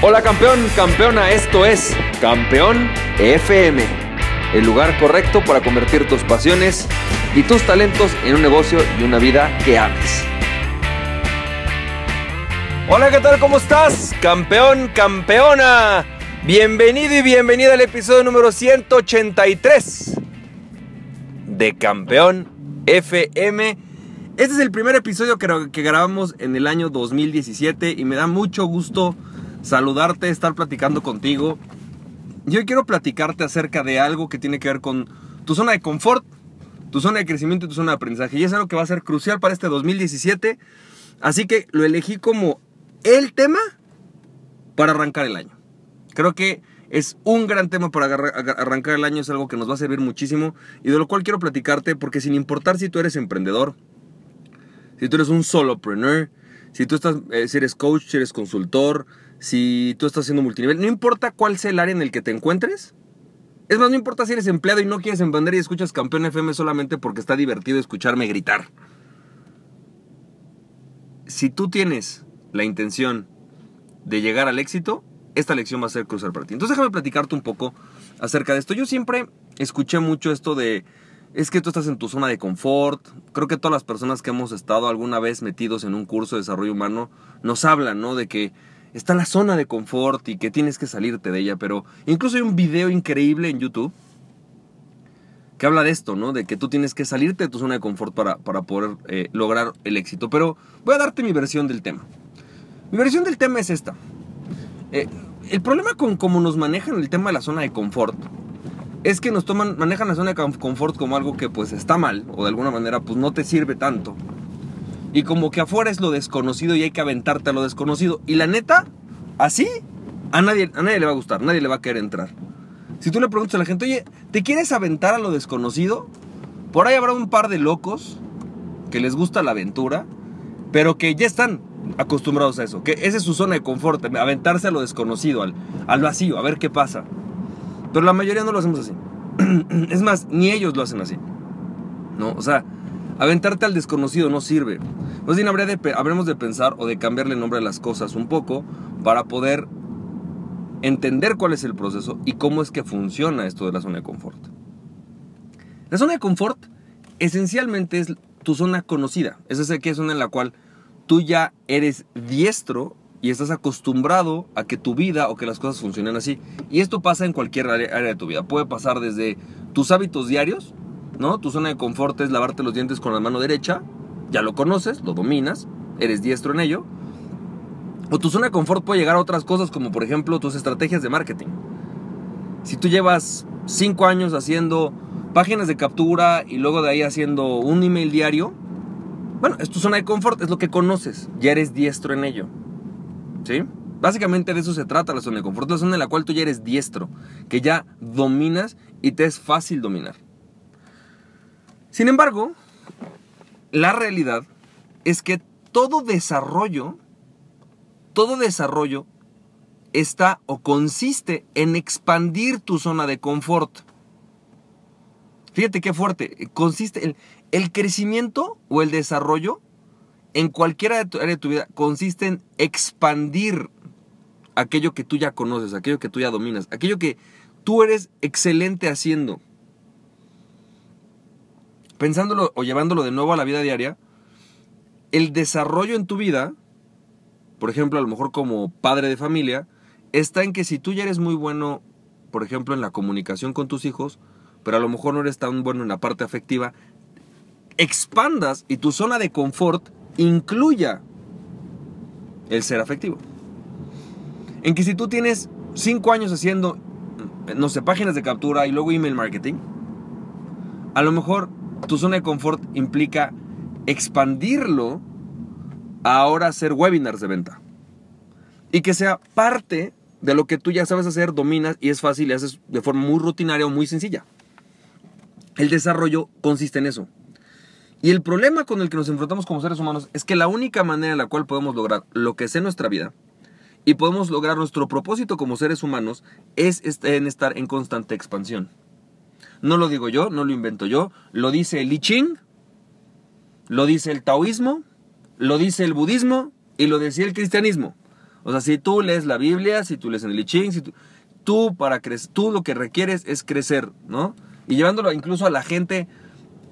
Hola campeón, campeona, esto es Campeón FM, el lugar correcto para convertir tus pasiones y tus talentos en un negocio y una vida que ames. Hola, ¿qué tal? ¿Cómo estás? Campeón, campeona. Bienvenido y bienvenida al episodio número 183 de Campeón FM. Este es el primer episodio que, que grabamos en el año 2017 y me da mucho gusto saludarte, estar platicando contigo. Yo quiero platicarte acerca de algo que tiene que ver con tu zona de confort, tu zona de crecimiento y tu zona de aprendizaje. Y es algo que va a ser crucial para este 2017. Así que lo elegí como el tema para arrancar el año. Creo que es un gran tema para arrancar el año, es algo que nos va a servir muchísimo y de lo cual quiero platicarte porque sin importar si tú eres emprendedor, si tú eres un solopreneur, si tú estás, eh, si eres coach, si eres consultor, si tú estás haciendo multinivel, no importa cuál sea el área en el que te encuentres. Es más, no importa si eres empleado y no quieres emprender y escuchas Campeón FM solamente porque está divertido escucharme gritar. Si tú tienes la intención de llegar al éxito, esta lección va a ser cruzar para ti. Entonces déjame platicarte un poco acerca de esto. Yo siempre escuché mucho esto de, es que tú estás en tu zona de confort. Creo que todas las personas que hemos estado alguna vez metidos en un curso de desarrollo humano nos hablan, ¿no? De que está la zona de confort y que tienes que salirte de ella, pero incluso hay un video increíble en YouTube que habla de esto, ¿no? De que tú tienes que salirte de tu zona de confort para, para poder eh, lograr el éxito. Pero voy a darte mi versión del tema. Mi versión del tema es esta. Eh, el problema con cómo nos manejan el tema de la zona de confort es que nos toman, manejan la zona de confort como algo que pues está mal o de alguna manera pues no te sirve tanto. Y como que afuera es lo desconocido y hay que aventarte a lo desconocido. Y la neta, así, a nadie, a nadie le va a gustar, nadie le va a querer entrar. Si tú le preguntas a la gente, oye, ¿te quieres aventar a lo desconocido? Por ahí habrá un par de locos que les gusta la aventura, pero que ya están acostumbrados a eso. Que esa es su zona de confort, aventarse a lo desconocido, al, al vacío, a ver qué pasa. Pero la mayoría no lo hacemos así. es más, ni ellos lo hacen así. ¿No? O sea, Aventarte al desconocido no sirve. Más bien habría habremos de pensar o de cambiarle el nombre a las cosas un poco para poder entender cuál es el proceso y cómo es que funciona esto de la zona de confort. La zona de confort esencialmente es tu zona conocida. Es esa que es zona en la cual tú ya eres diestro y estás acostumbrado a que tu vida o que las cosas funcionen así. Y esto pasa en cualquier área de tu vida. Puede pasar desde tus hábitos diarios, ¿no? Tu zona de confort es lavarte los dientes con la mano derecha, ya lo conoces, lo dominas, eres diestro en ello. O tu zona de confort puede llegar a otras cosas como por ejemplo tus estrategias de marketing. Si tú llevas 5 años haciendo páginas de captura y luego de ahí haciendo un email diario, bueno, es tu zona de confort, es lo que conoces, ya eres diestro en ello. ¿Sí? Básicamente de eso se trata la zona de confort, la zona en la cual tú ya eres diestro, que ya dominas y te es fácil dominar. Sin embargo, la realidad es que todo desarrollo, todo desarrollo está o consiste en expandir tu zona de confort. Fíjate qué fuerte. Consiste el, el crecimiento o el desarrollo en cualquiera área de tu vida consiste en expandir aquello que tú ya conoces, aquello que tú ya dominas, aquello que tú eres excelente haciendo pensándolo o llevándolo de nuevo a la vida diaria, el desarrollo en tu vida, por ejemplo, a lo mejor como padre de familia, está en que si tú ya eres muy bueno, por ejemplo, en la comunicación con tus hijos, pero a lo mejor no eres tan bueno en la parte afectiva, expandas y tu zona de confort incluya el ser afectivo. En que si tú tienes cinco años haciendo, no sé, páginas de captura y luego email marketing, a lo mejor tu zona de confort implica expandirlo a ahora hacer webinars de venta. Y que sea parte de lo que tú ya sabes hacer, dominas y es fácil y haces de forma muy rutinaria o muy sencilla. El desarrollo consiste en eso. Y el problema con el que nos enfrentamos como seres humanos es que la única manera en la cual podemos lograr lo que sea nuestra vida y podemos lograr nuestro propósito como seres humanos es en estar en constante expansión. No lo digo yo, no lo invento yo, lo dice el I Ching, lo dice el taoísmo, lo dice el budismo y lo decía el cristianismo. O sea, si tú lees la Biblia, si tú lees en el I Ching, si tú, para crecer, tú lo que requieres es crecer, ¿no? Y llevándolo incluso a la gente,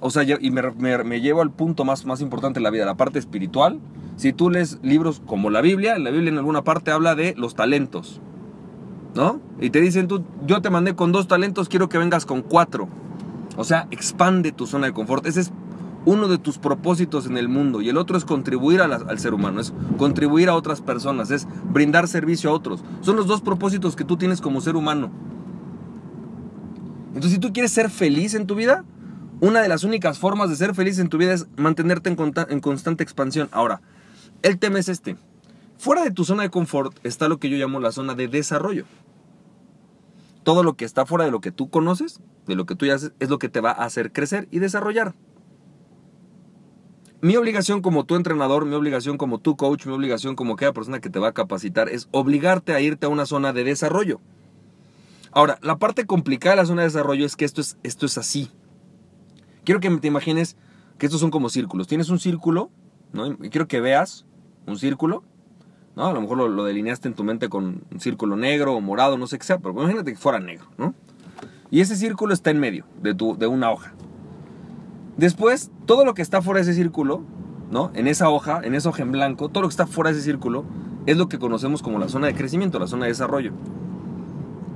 o sea, y me, me, llevo al punto más, más importante de la vida, la parte espiritual. Si tú lees libros como la Biblia, la Biblia en alguna parte habla de los talentos, ¿no? Y te dicen, tú, yo te mandé con dos talentos, quiero que vengas con cuatro. O sea, expande tu zona de confort. Ese es uno de tus propósitos en el mundo y el otro es contribuir al ser humano, es contribuir a otras personas, es brindar servicio a otros. Son los dos propósitos que tú tienes como ser humano. Entonces, si tú quieres ser feliz en tu vida, una de las únicas formas de ser feliz en tu vida es mantenerte en, en constante expansión. Ahora, el tema es este. Fuera de tu zona de confort está lo que yo llamo la zona de desarrollo. Todo lo que está fuera de lo que tú conoces, de lo que tú ya haces, es lo que te va a hacer crecer y desarrollar. Mi obligación como tu entrenador, mi obligación como tu coach, mi obligación como aquella persona que te va a capacitar es obligarte a irte a una zona de desarrollo. Ahora, la parte complicada de la zona de desarrollo es que esto es, esto es así. Quiero que te imagines que estos son como círculos. Tienes un círculo, ¿no? Y quiero que veas un círculo ¿no? A lo mejor lo, delineaste en tu mente con un círculo negro o morado, no sé qué sea, pero imagínate que fuera negro, ¿no? Y ese círculo está en medio de, tu, de una hoja. Después, todo lo que está fuera de ese círculo, ¿no? En esa hoja, en esa hoja en blanco, todo lo que está fuera de ese círculo es lo que conocemos como la zona de crecimiento, la zona de desarrollo.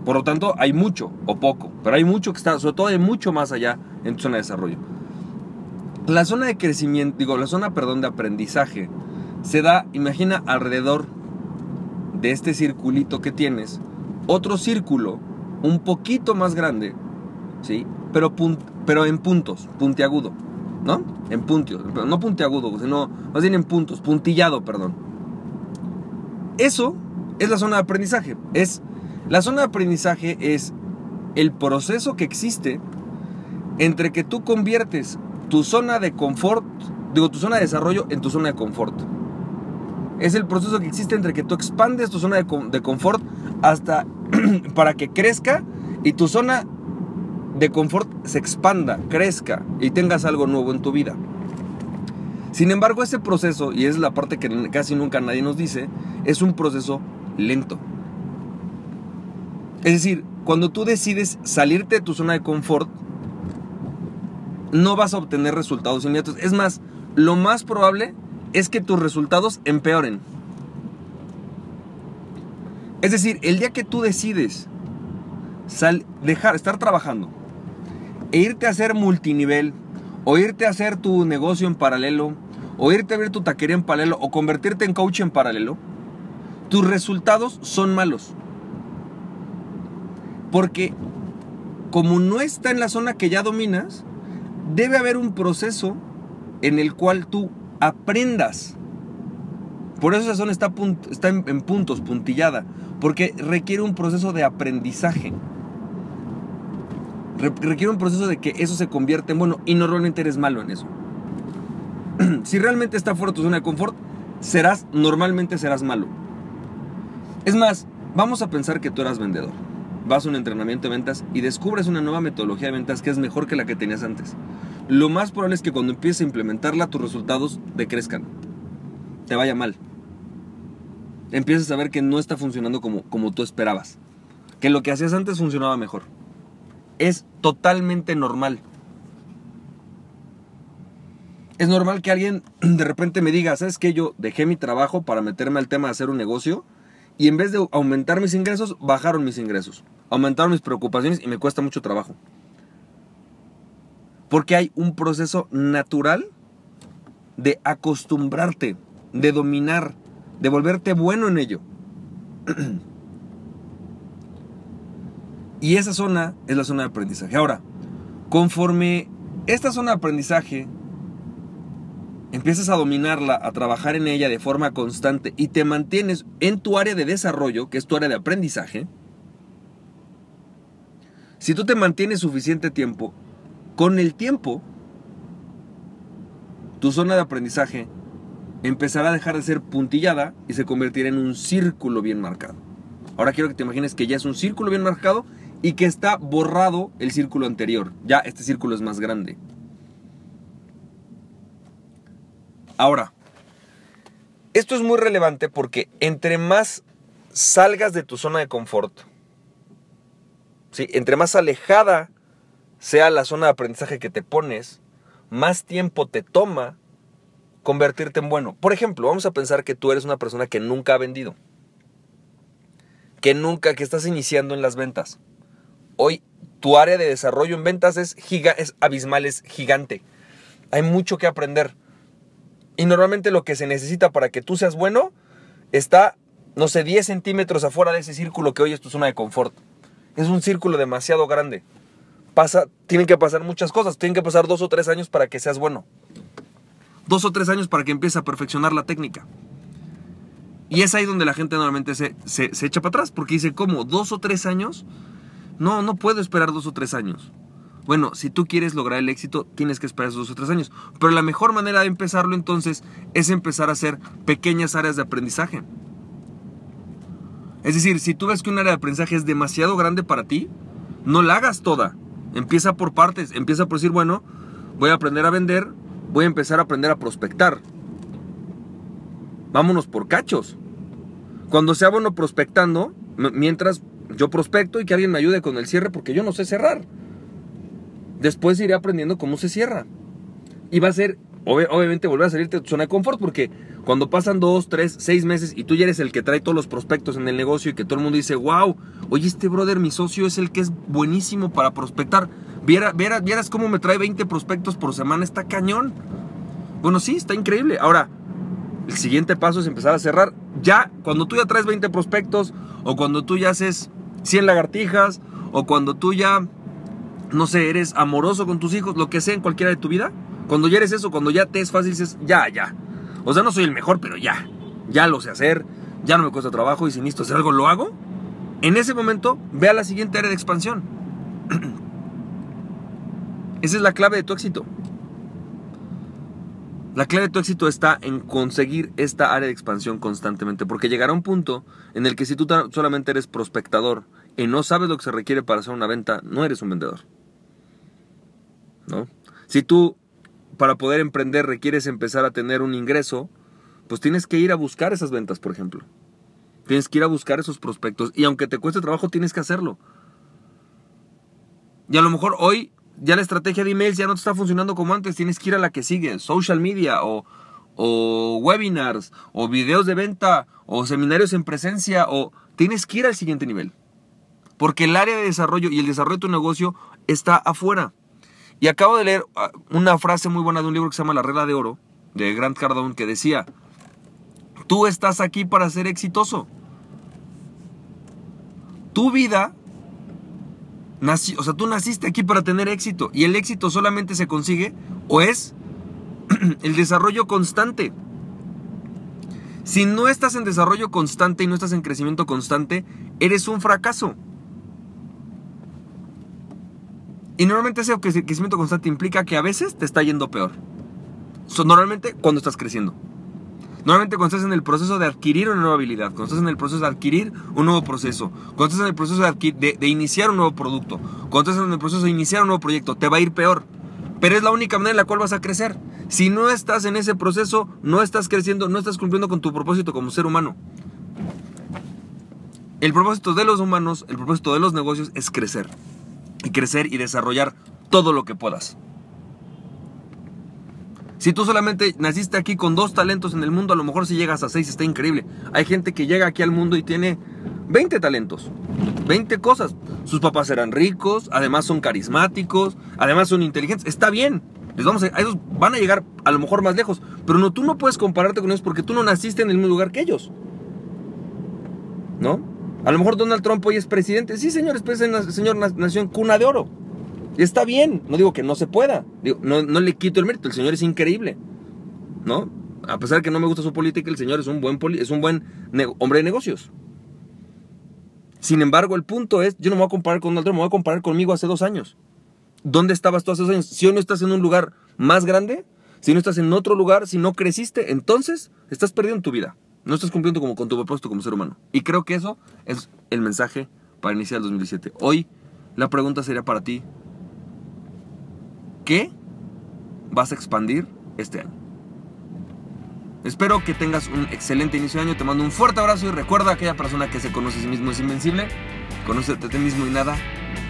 Por lo tanto, hay mucho o poco, pero hay mucho que está, sobre todo hay mucho más allá en tu zona de desarrollo. La zona de crecimiento, digo, la zona, perdón, de aprendizaje se da, imagina alrededor de este circulito que tienes, otro círculo un poquito más grande, ¿sí? Pero, pero en puntos, puntiagudo, ¿no? En puntios, no puntiagudo, sino más bien en puntos, puntillado, perdón. Eso es la zona de aprendizaje. Es, la zona de aprendizaje es el proceso que existe entre que tú conviertes tu zona de confort, digo, tu zona de desarrollo en tu zona de confort es el proceso que existe entre que tú expandes tu zona de, confort hasta para que crezca y tu zona de confort se expanda, crezca y tengas algo nuevo en tu vida. Sin embargo, ese proceso, y es la parte que casi nunca nadie nos dice, es un proceso lento. Es decir, cuando tú decides salirte de tu zona de confort, no vas a obtener resultados inmediatos. Es más, lo más probable es que tus resultados empeoren. Es decir, el día que tú decides dejar, estar trabajando e irte a hacer multinivel, o irte a hacer tu negocio en paralelo, o irte a ver tu taquería en paralelo, o convertirte en coach en paralelo, tus resultados son malos. Porque como no está en la zona que ya dominas, debe haber un proceso en el cual tú aprendas. Por eso esa zona está, está en, puntos, puntillada, porque requiere un proceso de aprendizaje. requiere un proceso de que eso se convierte en bueno y normalmente eres malo en eso. si realmente está fuera de tu zona de confort, serás, normalmente serás malo. Es más, vamos a pensar que tú eras vendedor. Vas a un entrenamiento de ventas y descubres una nueva metodología de ventas que es mejor que la que tenías antes lo más probable es que cuando empieces a implementarla tus resultados decrezcan, te vaya mal. Empieces a ver que no está funcionando como, como tú esperabas, que lo que hacías antes funcionaba mejor. Es totalmente normal. Es normal que alguien de repente me diga, ¿sabes qué? Yo dejé mi trabajo para meterme al tema de hacer un negocio y en vez de aumentar mis ingresos, bajaron mis ingresos. Aumentaron mis preocupaciones y me cuesta mucho trabajo. Porque hay un proceso natural de acostumbrarte, de dominar, de volverte bueno en ello. y esa zona es la zona de aprendizaje. Ahora, conforme esta zona de aprendizaje empiezas a dominarla, a trabajar en ella de forma constante y te mantienes en tu área de desarrollo, que es tu área de aprendizaje, si tú te mantienes suficiente tiempo, con el tiempo, tu zona de aprendizaje empezará a dejar de ser puntillada y se convertirá en un círculo bien marcado. Ahora quiero que te imagines que ya es un círculo bien marcado y que está borrado el círculo anterior. Ya este círculo es más grande. Ahora, esto es muy relevante porque entre más salgas de tu zona de confort, ¿sí? entre más alejada sea la zona de aprendizaje que te pones, más tiempo te toma convertirte en bueno. Por ejemplo, vamos a pensar que tú eres una persona que nunca ha vendido. Que nunca, que estás iniciando en las ventas. Hoy tu área de desarrollo en ventas es, giga, es abismal, es gigante. Hay mucho que aprender. Y normalmente lo que se necesita para que tú seas bueno está, no sé, 10 centímetros afuera de ese círculo que hoy es tu zona de confort. Es un círculo demasiado grande. Pasa, tienen que pasar muchas cosas. Tienen que pasar dos o tres años para que seas bueno. Dos o tres años para que empieces a perfeccionar la técnica. Y es ahí donde la gente normalmente se, se, se echa para atrás, porque dice, ¿cómo? ¿Dos o tres años? No, no puedo esperar dos o tres años. Bueno, si tú quieres lograr el éxito, tienes que esperar esos dos o tres años. Pero la mejor manera de empezarlo entonces es empezar a hacer pequeñas áreas de aprendizaje. Es decir, si tú ves que un área de aprendizaje es demasiado grande para ti, no la hagas toda. Empieza por partes. Empieza por decir, bueno, voy a aprender a vender, voy a empezar a aprender a prospectar. Vámonos por cachos. Cuando sea bueno prospectando, mientras yo prospecto y que alguien me ayude con el cierre porque yo no sé cerrar. Después iré aprendiendo cómo se cierra. Y va a ser, obviamente, volver a salirte de tu zona de confort porque cuando pasan dos, tres, seis meses y tú ya eres el que trae todos los prospectos en el negocio y que todo el mundo dice, wow, oye, este brother, mi socio es el que es buenísimo para prospectar. Viera, vieras cómo me trae 20 prospectos por semana, está cañón. Bueno, sí, está increíble. Ahora, el siguiente paso es empezar a cerrar. Ya, cuando tú ya traes 20 prospectos, o cuando tú ya haces 100 lagartijas, o cuando tú ya no sé, eres amoroso con tus hijos, lo que sea en cualquiera de tu vida, cuando ya eres eso, cuando ya te es fácil, dices, ya, ya. O sea, no soy el mejor, pero ya. Ya lo sé hacer, ya no me cuesta trabajo y si necesito hacer algo, lo hago. En ese momento, ve a la siguiente área de expansión. Esa es la clave de tu éxito. La clave de tu éxito está en conseguir esta área de expansión constantemente, porque llegará un punto en el que si tú solamente eres prospectador y no sabes lo que se requiere para hacer una venta, no eres un vendedor. ¿no? Si tú para poder emprender requieres empezar a tener un ingreso, pues tienes que ir a buscar esas ventas, por ejemplo. Tienes que ir a buscar esos prospectos y aunque te cueste trabajo, tienes que hacerlo. Y a lo mejor hoy ya la estrategia de emails ya no te está funcionando como antes, tienes que ir a la que sigue, social media o, webinars o videos de venta o seminarios en presencia o tienes que ir al siguiente nivel. Porque el área de desarrollo y el desarrollo de tu negocio está afuera. Y acabo de leer ah, una frase muy buena de un libro que se llama La Regla de Oro, de Grant Cardone, que decía, tú estás aquí para ser exitoso. Tu vida, o sea, tú naciste aquí para tener éxito. Y el éxito solamente se consigue o es el desarrollo constante. Si no estás en desarrollo constante y no estás en crecimiento constante, eres un fracaso. Y normalmente ese crecimiento constante implica que a veces te está yendo peor. normalmente cuando estás creciendo. Normalmente cuando estás en el proceso de adquirir una nueva habilidad, cuando estás en el proceso de adquirir un nuevo proceso, cuando estás en el proceso de, de, iniciar un nuevo producto, cuando estás en el proceso de iniciar un nuevo proyecto, te va a ir peor. Pero es la única manera en la cual vas a crecer. Si no estás en ese proceso, no estás creciendo, no estás cumpliendo con tu propósito como ser humano. El propósito de los humanos, el propósito de los negocios es crecer y crecer y desarrollar todo lo que puedas. Si tú solamente naciste aquí con dos talentos en el mundo, a lo mejor si llegas a seis está increíble. Hay gente que llega aquí al mundo y tiene 20 talentos, 20 cosas. Sus papás eran ricos, además son carismáticos, además son inteligentes. Está bien, vamos a, ellos van a llegar a lo mejor más lejos, pero no, tú no puedes compararte con ellos porque tú no naciste en el mismo lugar que ellos. ¿No? A lo mejor Donald Trump hoy es presidente. Sí, señor, pues, el señor nació en cuna de oro. Está bien, no digo que no se pueda. no, le quito el mérito, el señor es increíble. ¿No? A pesar de que no me gusta su política, el señor es un buen, es un buen hombre de negocios. Sin embargo, el punto es, yo no me voy a comparar con Donald Trump, me voy a comparar conmigo hace dos años. ¿Dónde estabas tú hace dos años? Si hoy no estás en un lugar más grande, si no estás en otro lugar, si no creciste, entonces estás perdiendo tu vida. No estás cumpliendo como con tu propósito como ser humano. Y creo que eso es el mensaje para iniciar el 2017. Hoy la pregunta sería para ti, ¿qué vas a expandir este año? Espero que tengas un excelente inicio de año. Te mando un fuerte abrazo y recuerda aquella persona que se conoce a sí mismo es invencible. Conócete a ti mismo y nada,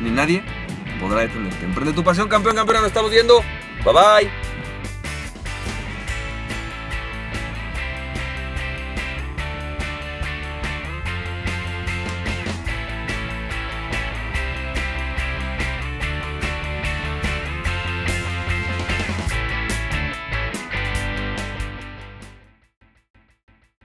ni nadie podrá detenerte. Emprende tu pasión, campeón, campeona. Nos estamos viendo. Bye bye.